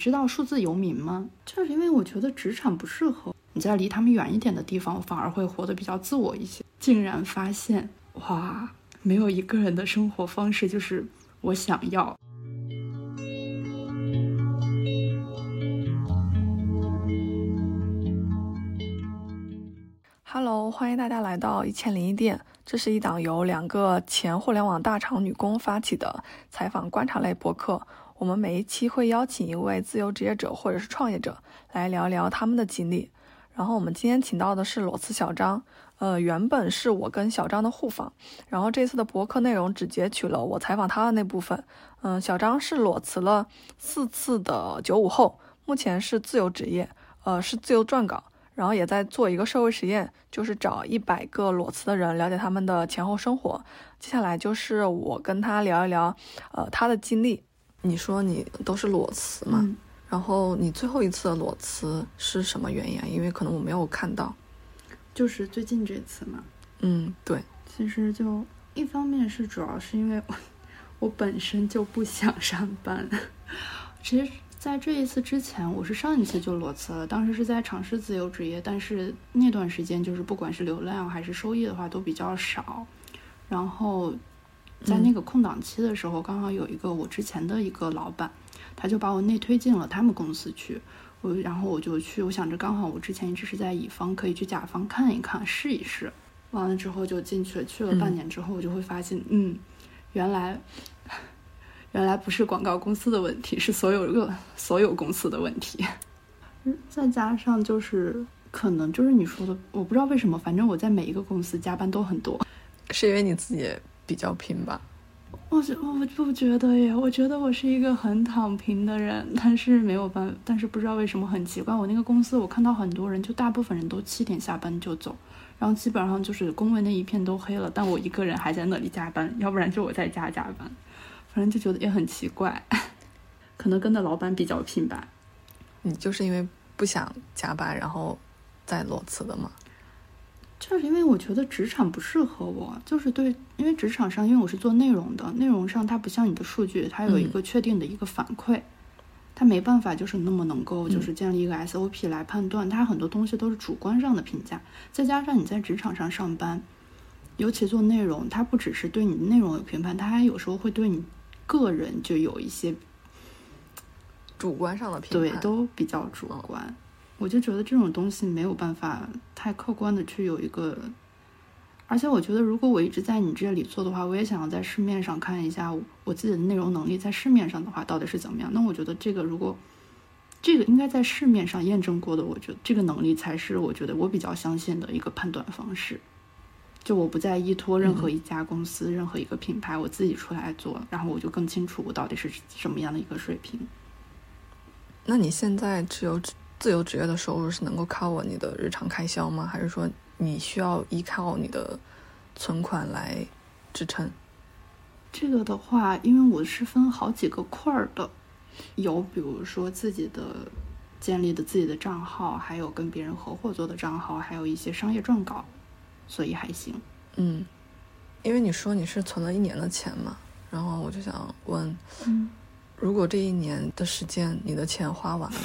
知道数字游民吗？就是因为我觉得职场不适合你在离他们远一点的地方，反而会活得比较自我一些。竟然发现，哇，没有一个人的生活方式就是我想要。Hello，欢迎大家来到一千零一店。这是一档由两个前互联网大厂女工发起的采访观察类博客。我们每一期会邀请一位自由职业者或者是创业者来聊聊他们的经历。然后我们今天请到的是裸辞小张，呃，原本是我跟小张的互访，然后这次的博客内容只截取了我采访他的那部分。嗯，小张是裸辞了四次的九五后，目前是自由职业，呃，是自由撰稿。然后也在做一个社会实验，就是找一百个裸辞的人，了解他们的前后生活。接下来就是我跟他聊一聊，呃，他的经历。你说你都是裸辞嘛？然后你最后一次的裸辞是什么原因啊？因为可能我没有看到，就是最近这次嘛。嗯，对。其实就一方面是主要是因为我 我本身就不想上班，其实。在这一次之前，我是上一次就裸辞了，当时是在尝试自由职业，但是那段时间就是不管是流量还是收益的话都比较少。然后在那个空档期的时候，刚好有一个我之前的一个老板，他就把我内推进了他们公司去。我然后我就去，我想着刚好我之前一直是在乙方，可以去甲方看一看，试一试。完了之后就进去了，去了半年之后，我就会发现，嗯，原来。原来不是广告公司的问题，是所有个所有公司的问题。再加上就是可能就是你说的，我不知道为什么，反正我在每一个公司加班都很多，是因为你自己比较拼吧？我觉我不觉得耶，我觉得我是一个很躺平的人，但是没有办，但是不知道为什么很奇怪，我那个公司我看到很多人，就大部分人都七点下班就走，然后基本上就是工位那一片都黑了，但我一个人还在那里加班，要不然就我在家加班。反正就觉得也很奇怪，可能跟的老板比较拼吧。你就是因为不想加班，然后再裸辞的吗？就是因为我觉得职场不适合我，就是对，因为职场上，因为我是做内容的，内容上它不像你的数据，它有一个确定的一个反馈，它没办法就是那么能够就是建立一个 SOP 来判断，它很多东西都是主观上的评价。再加上你在职场上上班，尤其做内容，它不只是对你的内容有评判，它还有时候会对你。个人就有一些主观上的评判，对，都比较主观。我就觉得这种东西没有办法太客观的去有一个，而且我觉得如果我一直在你这里做的话，我也想要在市面上看一下我自己的内容能力在市面上的话到底是怎么样。那我觉得这个如果这个应该在市面上验证过的，我觉得这个能力才是我觉得我比较相信的一个判断方式。就我不再依托任何一家公司、任何一个品牌，我自己出来做，然后我就更清楚我到底是什么样的一个水平。那你现在自由自由职业的收入是能够 cover 你的日常开销吗？还是说你需要依靠你的存款来支撑？这个的话，因为我是分好几个块儿的，有比如说自己的建立的自己的账号，还有跟别人合伙做的账号，还有一些商业撰稿。所以还行，嗯，因为你说你是存了一年的钱嘛，然后我就想问，嗯，如果这一年的时间你的钱花完了，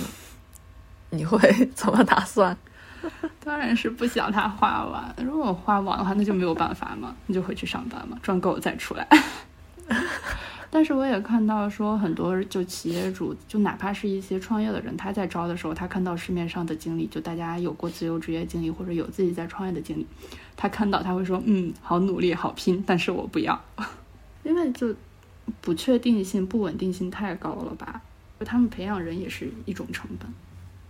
你会 怎么打算？当然是不想他花完。如果花完的话，那就没有办法嘛，你就回去上班嘛，赚够了再出来。但是我也看到说，很多就企业主，就哪怕是一些创业的人，他在招的时候，他看到市面上的经历，就大家有过自由职业经历或者有自己在创业的经历，他看到他会说，嗯，好努力，好拼，但是我不要，因为就不确定性、不稳定性太高了吧？就他们培养人也是一种成本，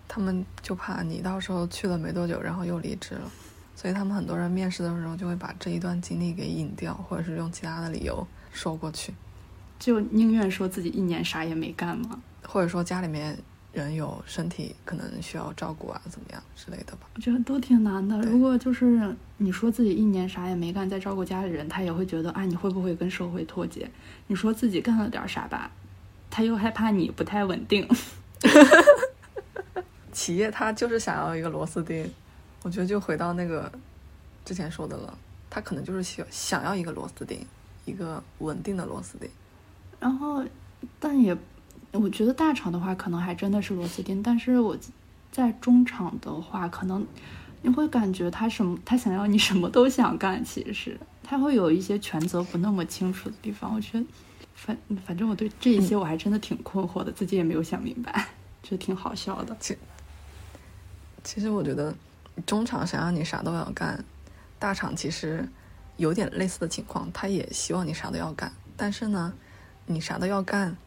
他们就怕你到时候去了没多久，然后又离职了，所以他们很多人面试的时候就会把这一段经历给隐掉，或者是用其他的理由说过去。就宁愿说自己一年啥也没干吗？或者说家里面人有身体可能需要照顾啊，怎么样之类的吧？我觉得都挺难的。如果就是你说自己一年啥也没干，在照顾家里人，他也会觉得啊，你会不会跟社会脱节？你说自己干了点啥吧，他又害怕你不太稳定。企业他就是想要一个螺丝钉，我觉得就回到那个之前说的了，他可能就是想想要一个螺丝钉，一个稳定的螺丝钉。然后，但也，我觉得大厂的话，可能还真的是螺丝钉，但是我在中厂的话，可能你会感觉他什么，他想要你什么都想干，其实他会有一些权责不那么清楚的地方。我觉得，反反正我对这一些我还真的挺困惑的，自己也没有想明白，就挺好笑的。其实我觉得，中厂想让你啥都要干，大厂其实有点类似的情况，他也希望你啥都要干，但是呢，你啥都要干。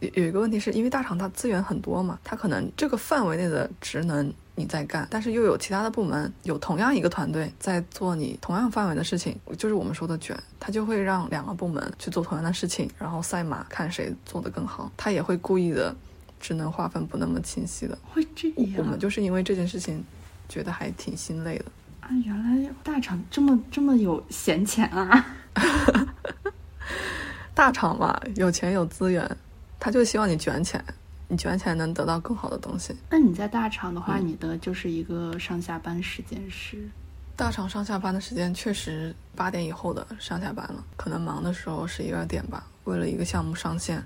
有有一个问题是因为大厂它资源很多嘛，它可能这个范围内的职能你在干，但是又有其他的部门有同样一个团队在做你同样范围的事情，就是我们说的卷，它就会让两个部门去做同样的事情，然后赛马看谁做得更好，他也会故意的职能划分不那么清晰的。会这样？我们就是因为这件事情觉得还挺心累的啊！原来大厂这么这么有闲钱啊！大厂嘛，有钱有资源。他就希望你卷起来，你卷起来能得到更好的东西。那你在大厂的话，你的就是一个上下班时间是？大厂上下班的时间确实八点以后的上下班了，可能忙的时候十一二点吧。为了一个项目上线，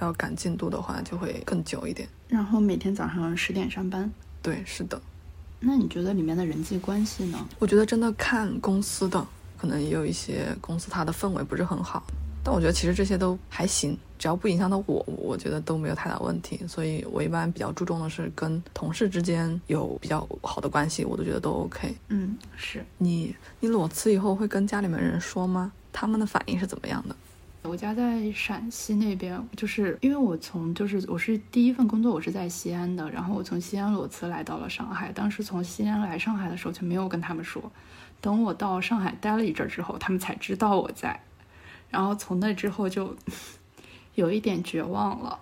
要赶进度的话，就会更久一点。然后每天早上十点上班。对，是的。那你觉得里面的人际关系呢？我觉得真的看公司的，可能也有一些公司它的氛围不是很好。但我觉得其实这些都还行，只要不影响到我，我觉得都没有太大问题。所以我一般比较注重的是跟同事之间有比较好的关系，我都觉得都 OK。嗯，是你你裸辞以后会跟家里面人说吗？他们的反应是怎么样的？我家在陕西那边，就是因为我从就是我是第一份工作我是在西安的，然后我从西安裸辞来到了上海。当时从西安来上海的时候就没有跟他们说，等我到上海待了一阵之后，他们才知道我在。然后从那之后就 有一点绝望了，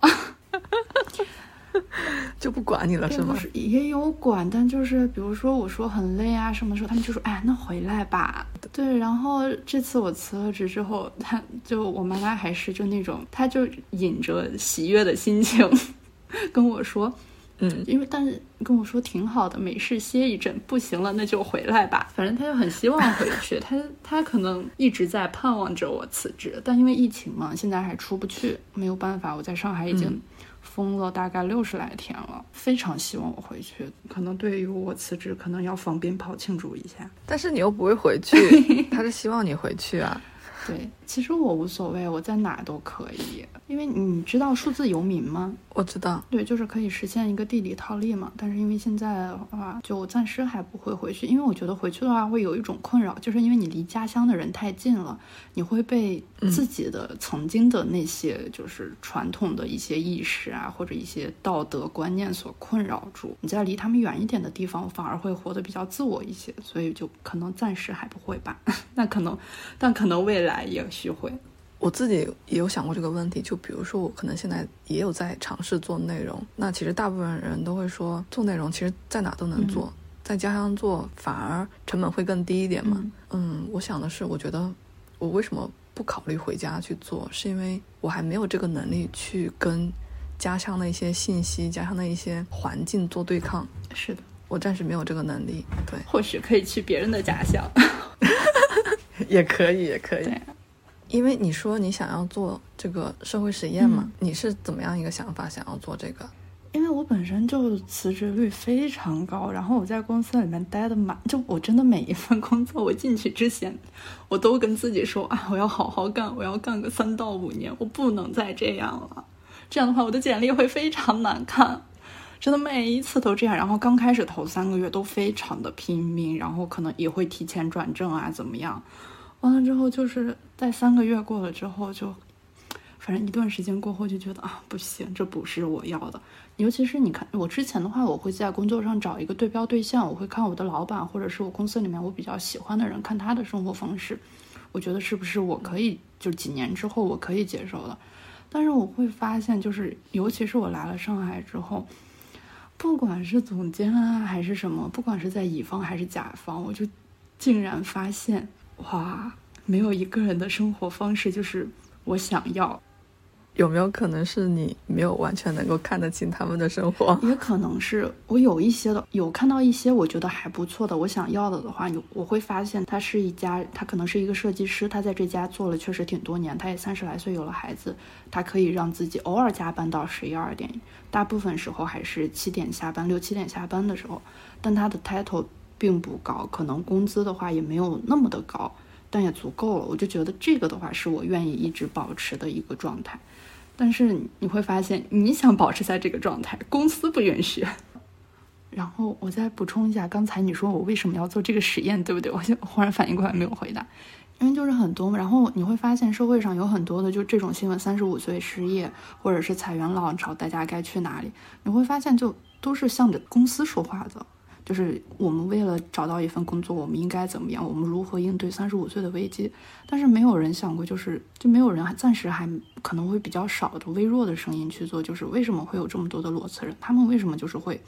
就不管你了是吗？也有管，但就是比如说我说很累啊什么时候，他们就说哎那回来吧。对，然后这次我辞了职之后，他就我妈妈还是就那种，他就引着喜悦的心情 跟我说。嗯，因为但是跟我说挺好的，没事歇一阵，不行了那就回来吧。反正他就很希望回去，他他可能一直在盼望着我辞职，但因为疫情嘛，现在还出不去，没有办法。我在上海已经封了大概六十来天了，非常希望我回去。可能对于我辞职，可能要放鞭炮庆祝一下。但是你又不会回去，他是希望你回去啊。对，其实我无所谓，我在哪都可以，因为你知道数字游民吗？我知道，对，就是可以实现一个地理套利嘛。但是因为现在的话，就暂时还不会回去，因为我觉得回去的话会有一种困扰，就是因为你离家乡的人太近了，你会被自己的曾经的那些就是传统的一些意识啊，或者一些道德观念所困扰住。你在离他们远一点的地方，反而会活得比较自我一些，所以就可能暂时还不会吧。那可能，但可能未来。也许会，我自己也有想过这个问题。就比如说，我可能现在也有在尝试做内容。那其实大部分人都会说，做内容其实在哪都能做，在家乡做反而成本会更低一点嘛。嗯，我想的是，我觉得我为什么不考虑回家去做，是因为我还没有这个能力去跟家乡的一些信息、家乡的一些环境做对抗。是的，我暂时没有这个能力。对，或许可以去别人的家乡。也可以，也可以。因为你说你想要做这个社会实验嘛，你是怎么样一个想法？想要做这个？因为我本身就辞职率非常高，然后我在公司里面待的满，就我真的每一份工作，我进去之前，我都跟自己说啊，我要好好干，我要干个三到五年，我不能再这样了。这样的话，我的简历会非常难看。真的每一次都这样，然后刚开始头三个月都非常的拼命，然后可能也会提前转正啊，怎么样？完了之后就是在三个月过了之后，就反正一段时间过后就觉得啊，不行，这不是我要的。尤其是你看我之前的话，我会在工作上找一个对标对象，我会看我的老板或者是我公司里面我比较喜欢的人，看他的生活方式，我觉得是不是我可以就几年之后我可以接受的。但是我会发现，就是尤其是我来了上海之后。不管是总监啊，还是什么，不管是在乙方还是甲方，我就竟然发现，哇，没有一个人的生活方式就是我想要。有没有可能是你没有完全能够看得清他们的生活？也可能是我有一些的，有看到一些我觉得还不错的，我想要的的话，你我会发现他是一家，他可能是一个设计师，他在这家做了确实挺多年，他也三十来岁有了孩子，他可以让自己偶尔加班到十一二点，大部分时候还是七点下班，六七点下班的时候，但他的 title 并不高，可能工资的话也没有那么的高，但也足够了，我就觉得这个的话是我愿意一直保持的一个状态。但是你会发现，你想保持在这个状态，公司不允许。然后我再补充一下，刚才你说我为什么要做这个实验，对不对？我就忽然反应过来没有回答，因为就是很多。然后你会发现社会上有很多的就这种新闻：三十五岁失业，或者是裁员浪潮，大家该去哪里？你会发现就都是向着公司说话的。就是我们为了找到一份工作，我们应该怎么样？我们如何应对三十五岁的危机？但是没有人想过，就是就没有人还暂时还可能会比较少的微弱的声音去做。就是为什么会有这么多的裸辞人？他们为什么就是会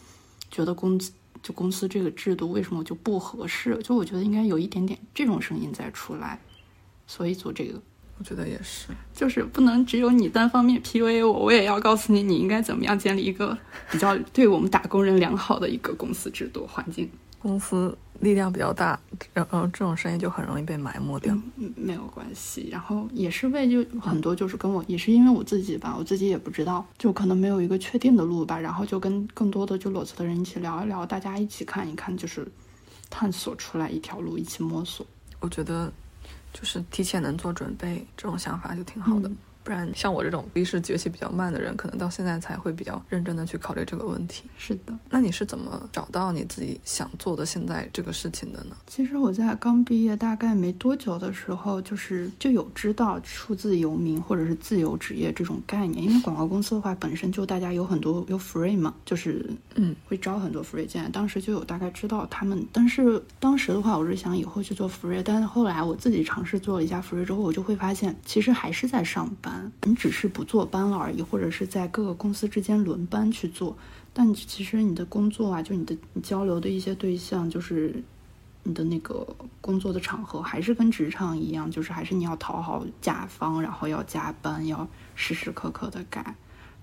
觉得公司就公司这个制度为什么就不合适？就我觉得应该有一点点这种声音再出来，所以做这个。我觉得也是，就是不能只有你单方面 PUA 我，我也要告诉你你应该怎么样建立一个比较对我们打工人良好的一个公司制度环境。公司力量比较大，然后这种声音就很容易被埋没掉。嗯，没有关系。然后也是为就很多就是跟我也是因为我自己吧，我自己也不知道，就可能没有一个确定的路吧。然后就跟更多的就裸辞的人一起聊一聊，大家一起看一看，就是探索出来一条路，一起摸索。我觉得。就是提前能做准备，这种想法就挺好的。不然像我这种意识崛起比较慢的人，可能到现在才会比较认真的去考虑这个问题。是的，那你是怎么找到你自己想做的现在这个事情的呢？其实我在刚毕业大概没多久的时候，就是就有知道数字游民或者是自由职业这种概念。因为广告公司的话，本身就大家有很多有 free 嘛，就是嗯会招很多 free 进来。当时就有大概知道他们，但是当时的话，我是想以后去做 free，但是后来我自己尝试做了一下 free 之后，我就会发现其实还是在上班。你只是不坐班了而已，或者是在各个公司之间轮班去做，但其实你的工作啊，就你的你交流的一些对象，就是你的那个工作的场合，还是跟职场一样，就是还是你要讨好甲方，然后要加班，要时时刻刻的改。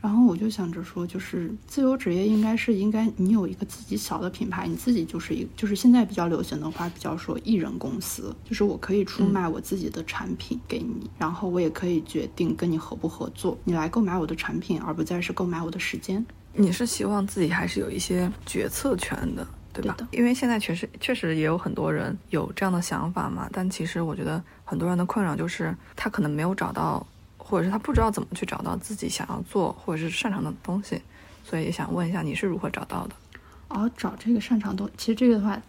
然后我就想着说，就是自由职业应该是应该你有一个自己小的品牌，你自己就是一就是现在比较流行的话，比较说艺人公司，就是我可以出卖我自己的产品给你，然后我也可以决定跟你合不合作，你来购买我的产品，而不再是购买我的时间。你是希望自己还是有一些决策权的，对吧？因为现在确实确实也有很多人有这样的想法嘛，但其实我觉得很多人的困扰就是他可能没有找到。或者是他不知道怎么去找到自己想要做或者是擅长的东西，所以想问一下你是如何找到的？哦，找这个擅长东，其实这个的话，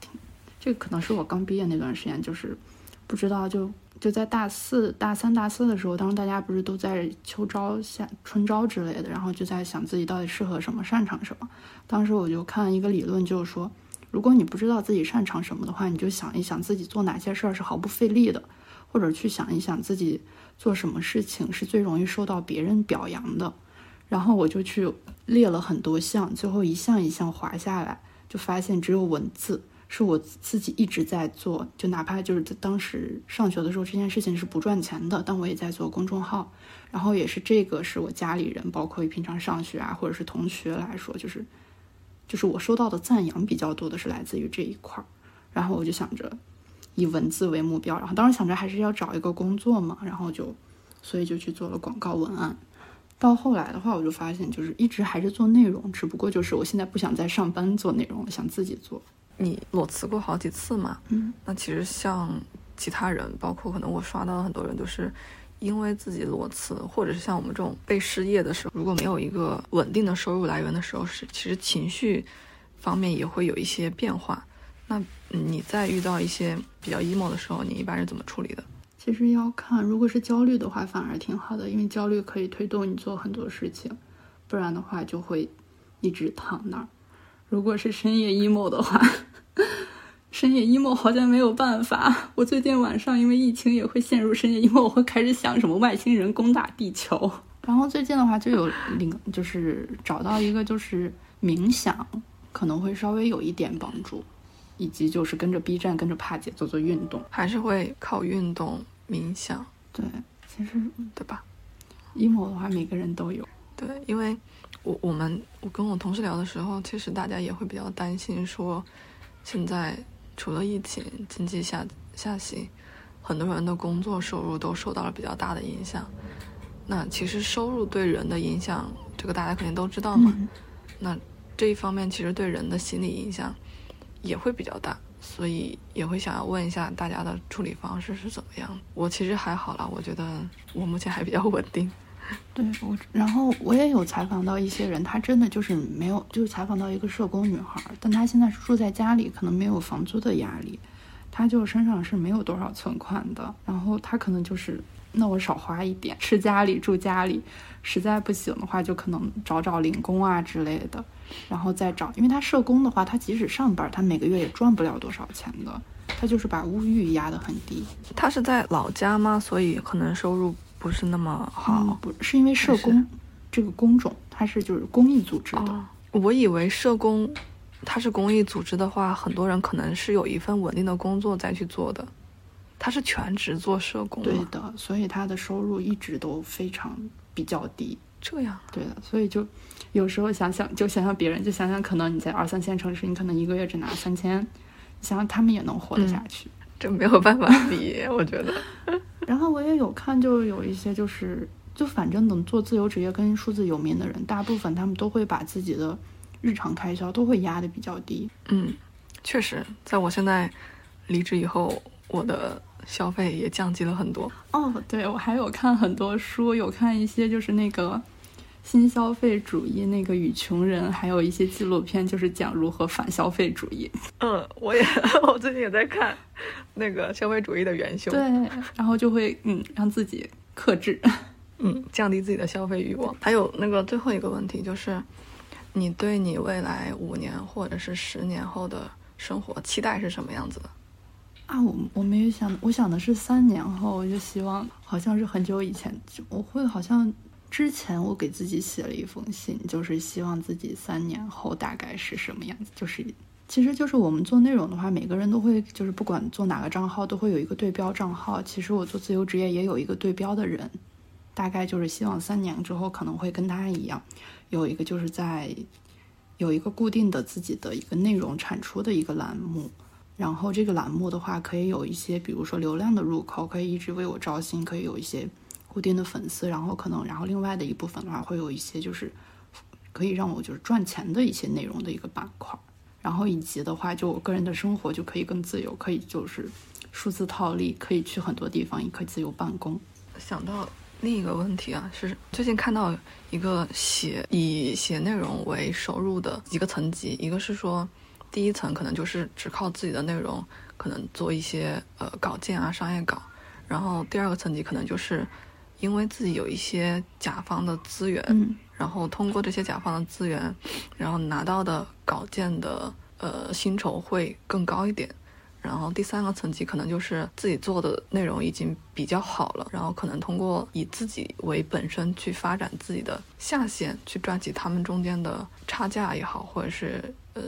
这个可能是我刚毕业那段时间，就是不知道，就就在大四、大三、大四的时候，当时大家不是都在秋招、夏春招之类的，然后就在想自己到底适合什么、擅长什么。当时我就看一个理论，就是说，如果你不知道自己擅长什么的话，你就想一想自己做哪些事儿是毫不费力的，或者去想一想自己。做什么事情是最容易受到别人表扬的？然后我就去列了很多项，最后一项一项划下来，就发现只有文字是我自己一直在做。就哪怕就是当时上学的时候，这件事情是不赚钱的，但我也在做公众号。然后也是这个是我家里人，包括平常上学啊，或者是同学来说，就是就是我收到的赞扬比较多的是来自于这一块儿。然后我就想着。以文字为目标，然后当时想着还是要找一个工作嘛，然后就，所以就去做了广告文案。到后来的话，我就发现就是一直还是做内容，只不过就是我现在不想再上班做内容了，想自己做。你裸辞过好几次嘛？嗯，那其实像其他人，包括可能我刷到的很多人，都是因为自己裸辞，或者是像我们这种被失业的时候，如果没有一个稳定的收入来源的时候，是其实情绪方面也会有一些变化。那你在遇到一些比较 emo 的时候，你一般是怎么处理的？其实要看，如果是焦虑的话，反而挺好的，因为焦虑可以推动你做很多事情，不然的话就会一直躺那儿。如果是深夜 emo 的话，深夜 emo 好像没有办法。我最近晚上因为疫情也会陷入深夜 emo，我会开始想什么外星人攻打地球。然后最近的话就有领，就是找到一个就是冥想，可能会稍微有一点帮助。以及就是跟着 B 站，跟着帕姐做做运动，还是会靠运动冥想。对，其实对吧？emo 的话，每个人都有。对，因为我我们我跟我同事聊的时候，其实大家也会比较担心，说现在除了疫情，经济下下行，很多人的工作收入都受到了比较大的影响。那其实收入对人的影响，这个大家肯定都知道嘛。嗯那这一方面其实对人的心理影响也会比较大，所以也会想要问一下大家的处理方式是怎么样。我其实还好啦，我觉得我目前还比较稳定。对我，然后我也有采访到一些人，她真的就是没有，就是采访到一个社工女孩，但她现在是住在家里，可能没有房租的压力，她就身上是没有多少存款的，然后她可能就是，那我少花一点，吃家里住家里，实在不行的话就可能找找零工啊之类的，然后再找，因为他社工的话，他即使上班，他每个月也赚不了多少钱的，他就是把物欲压得很低。他是在老家吗？所以可能收入不是那么好。嗯，不是因为社工这个工种，它是就是公益组织的。哦，我以为社工，他是公益组织的话，很多人可能是有一份稳定的工作再去做的。他是全职做社工？对的，所以他的收入一直都非常比较低。这样对的，所以就有时候想想，就想想别人，就想想可能你在二三线城市，你可能一个月只拿三千，想想他们也能活得下去。这没有办法比，我觉得。然后我也有看，就有一些就是，就反正能做自由职业跟数字游民的人，大部分他们都会把自己的日常开销都会压得比较低。嗯，确实，在我现在离职以后，我的消费也降级了很多。哦，对，我还有看很多书，有看一些就是那个新消费主义那个与穷人，还有一些纪录片，就是讲如何反消费主义。嗯，我也，我最近也在看那个消费主义的元凶。对，然后就会嗯让自己克制。嗯，降低自己的消费欲望。还有那个最后一个问题就是，你对你未来五年或者是十年后的生活期待是什么样子的？啊，我我没有想，我想的是三年后，我就希望，好像是很久以前，我会好像之前我给自己写了一封信，就是希望自己三年后大概是什么样子，就是。其实就是我们做内容的话，每个人都会，就是不管做哪个账号，都会有一个对标账号。其实我做自由职业也有一个对标的人，大概就是希望三年之后可能会跟他一样，有一个就是在有一个固定的自己的一个内容产出的一个栏目，然后这个栏目的话可以有一些，比如说流量的入口，可以一直为我招新，可以有一些固定的粉丝，然后可能然后另外的一部分的话会有一些就是可以让我就是赚钱的一些内容的一个板块。然后以及的话，就我个人的生活就可以更自由，可以就是数字套利，可以去很多地方，也可以自由办公。想到另一个问题啊，是最近看到一个写以写内容为收入的几个层级，一个是说第一层可能就是只靠自己的内容，可能做一些呃稿件啊、商业稿，然后第二个层级可能就是因为自己有一些甲方的资源，嗯然后通过这些甲方的资源，然后拿到的稿件的呃薪酬会更高一点。然后第三个层级可能就是自己做的内容已经比较好了，然后可能通过以自己为本身去发展自己的下线，去赚取他们中间的差价也好，或者是呃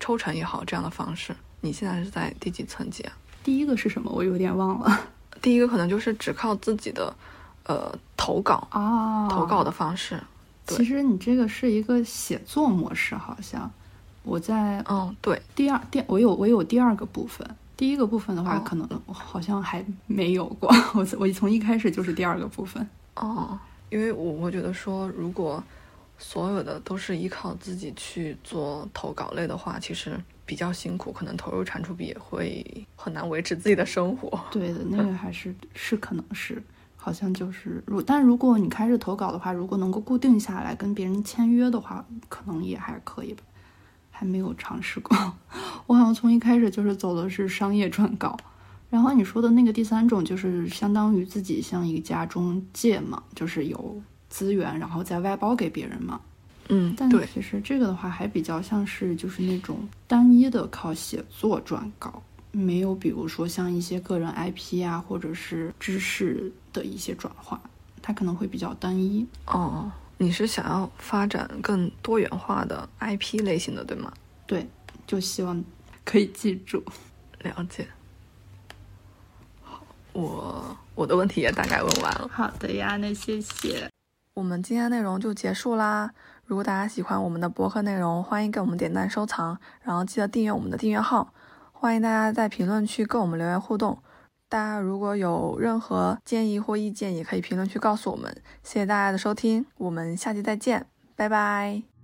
抽成也好这样的方式。你现在是在第几层级啊？第一个是什么？我有点忘了第一个可能就是只靠自己的呃投稿啊。投稿的方式。其实你这个是一个写作模式，好像我在嗯，对，第二第我有我有第二个部分，第一个部分的话，哦可能我好像还没有过。我我从一开始就是第二个部分。哦，因为我我觉得说，如果所有的都是依靠自己去做投稿类的话，其实比较辛苦，可能投入产出比也会很难维持自己的生活。对的，那个还是是可能是，好像就是如，但如果你开始投稿的话，如果能够固定下来跟别人签约的话，可能也还可以吧。还没有尝试过，我好像从一开始就是走的是商业撰稿。然后你说的那个第三种，就是相当于自己像一家中介嘛，就是有资源，然后再外包给别人嘛。嗯，但对，其实这个的话，还比较像是就是那种单一的靠写作撰稿，没有比如说像一些个人 IP 啊，或者是知识的一些转化，它可能会比较单一。哦，你是想要发展更多元化的 IP 类型的，对吗？对，就希望可以记住。了解。好，我我的问题也大概问完了。好的呀，那谢谢。我们今天的内容就结束啦。如果大家喜欢我们的博客内容，欢迎给我们点赞收藏，然后记得订阅我们的订阅号。欢迎大家在评论区跟我们留言互动。大家如果有任何建议或意见，也可以评论区告诉我们。谢谢大家的收听，我们下期再见，拜拜。